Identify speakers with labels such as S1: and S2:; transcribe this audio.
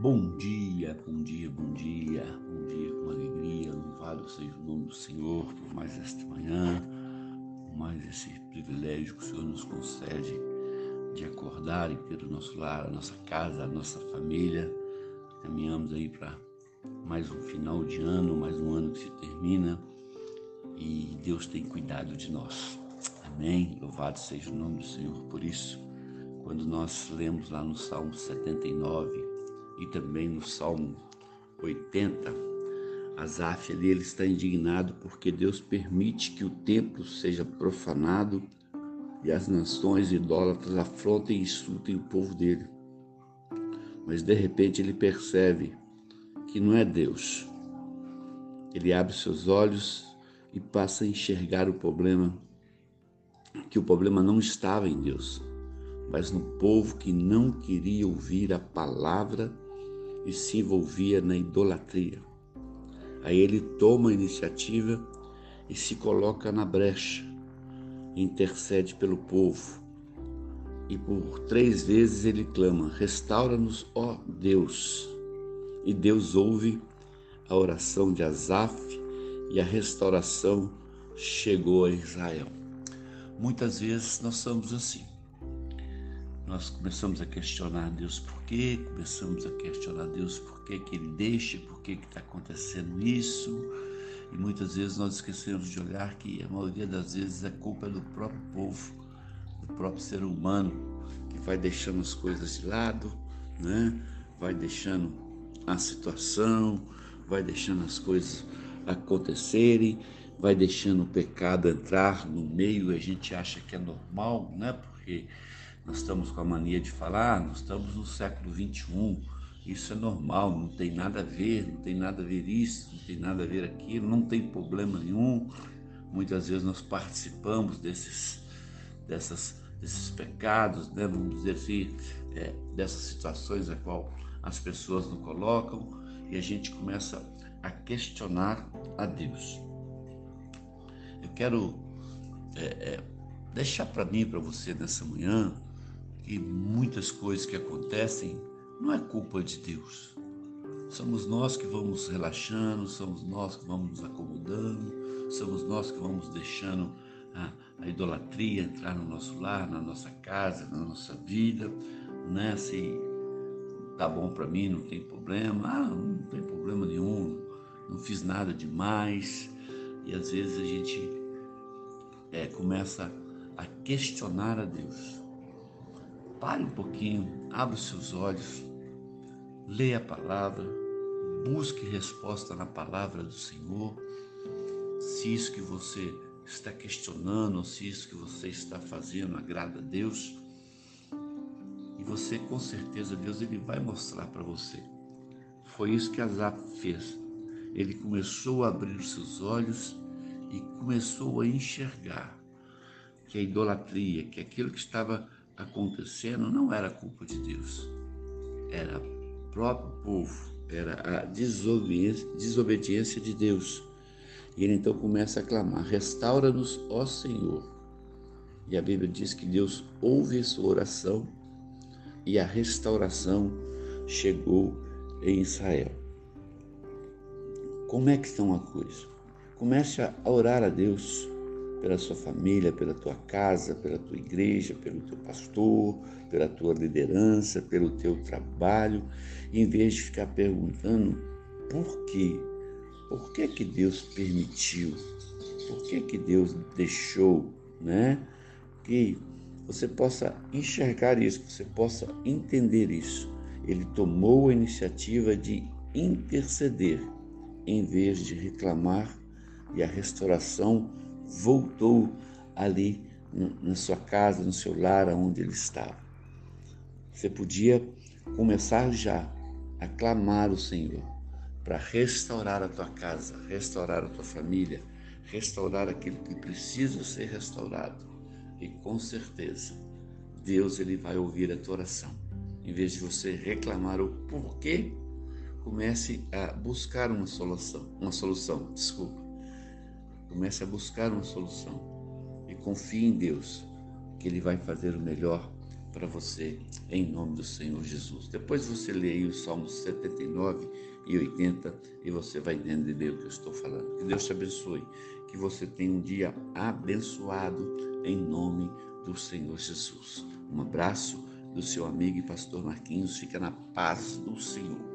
S1: Bom dia, bom dia, bom dia, bom dia com alegria. Louvado seja o nome do Senhor por mais esta manhã, por mais esse privilégio que o Senhor nos concede de acordar e ter o nosso lar, a nossa casa, a nossa família. Caminhamos aí para mais um final de ano, mais um ano que se termina e Deus tem cuidado de nós. Amém. Louvado seja o nome do Senhor por isso. Quando nós lemos lá no Salmo 79, e também no Salmo 80, Asaf ali ele está indignado porque Deus permite que o templo seja profanado e as nações idólatras afrontem e insultem o povo dele. Mas de repente ele percebe que não é Deus. Ele abre seus olhos e passa a enxergar o problema, que o problema não estava em Deus, mas no povo que não queria ouvir a palavra e se envolvia na idolatria. Aí ele toma a iniciativa e se coloca na brecha, intercede pelo povo. E por três vezes ele clama: Restaura-nos, ó Deus. E Deus ouve a oração de Asaf e a restauração chegou a Israel. Muitas vezes nós somos assim nós começamos a questionar Deus por quê, começamos a questionar Deus por quê que Ele deixa, por que está acontecendo isso. E muitas vezes nós esquecemos de olhar que a maioria das vezes a culpa é do próprio povo, do próprio ser humano, que vai deixando as coisas de lado, né? vai deixando a situação, vai deixando as coisas acontecerem, vai deixando o pecado entrar no meio, a gente acha que é normal, né? Porque nós estamos com a mania de falar, ah, nós estamos no século 21, isso é normal, não tem nada a ver, não tem nada a ver isso, não tem nada a ver aquilo, não tem problema nenhum. Muitas vezes nós participamos desses, dessas, desses pecados, né? vamos dizer assim, é, dessas situações a qual as pessoas nos colocam e a gente começa a questionar a Deus. Eu quero é, é, deixar para mim, para você nessa manhã, que muitas coisas que acontecem não é culpa de Deus. Somos nós que vamos relaxando, somos nós que vamos nos acomodando, somos nós que vamos deixando a, a idolatria entrar no nosso lar, na nossa casa, na nossa vida, né? Se tá bom para mim, não tem problema, ah, não tem problema nenhum, não fiz nada demais. E às vezes a gente é, começa a questionar a Deus. Pare um pouquinho, abra os seus olhos, leia a palavra, busque resposta na palavra do Senhor. Se isso que você está questionando, se isso que você está fazendo agrada a Deus, e você com certeza Deus ele vai mostrar para você. Foi isso que Azap fez. Ele começou a abrir os seus olhos e começou a enxergar que a idolatria, que aquilo que estava acontecendo não era culpa de Deus, era o próprio povo, era a desobediência, desobediência de Deus. E ele então começa a clamar: Restaura-nos, ó Senhor. E a Bíblia diz que Deus ouve sua oração e a restauração chegou em Israel. Como é que estão a coisa? Comece a orar a Deus pela sua família, pela tua casa, pela tua igreja, pelo teu pastor, pela tua liderança, pelo teu trabalho, em vez de ficar perguntando por quê? Por que que Deus permitiu? Por que que Deus deixou, né? Que você possa enxergar isso, que você possa entender isso. Ele tomou a iniciativa de interceder em vez de reclamar e a restauração voltou ali na sua casa, no seu lar, onde ele estava. Você podia começar já a clamar o Senhor para restaurar a tua casa, restaurar a tua família, restaurar aquilo que precisa ser restaurado. E com certeza, Deus ele vai ouvir a tua oração. Em vez de você reclamar o porquê, comece a buscar uma solução, uma solução, desculpa Comece a buscar uma solução e confie em Deus, que Ele vai fazer o melhor para você, em nome do Senhor Jesus. Depois você lê aí os Salmos 79 e 80 e você vai entender o que eu estou falando. Que Deus te abençoe, que você tenha um dia abençoado em nome do Senhor Jesus. Um abraço do seu amigo e pastor Marquinhos. Fica na paz do Senhor.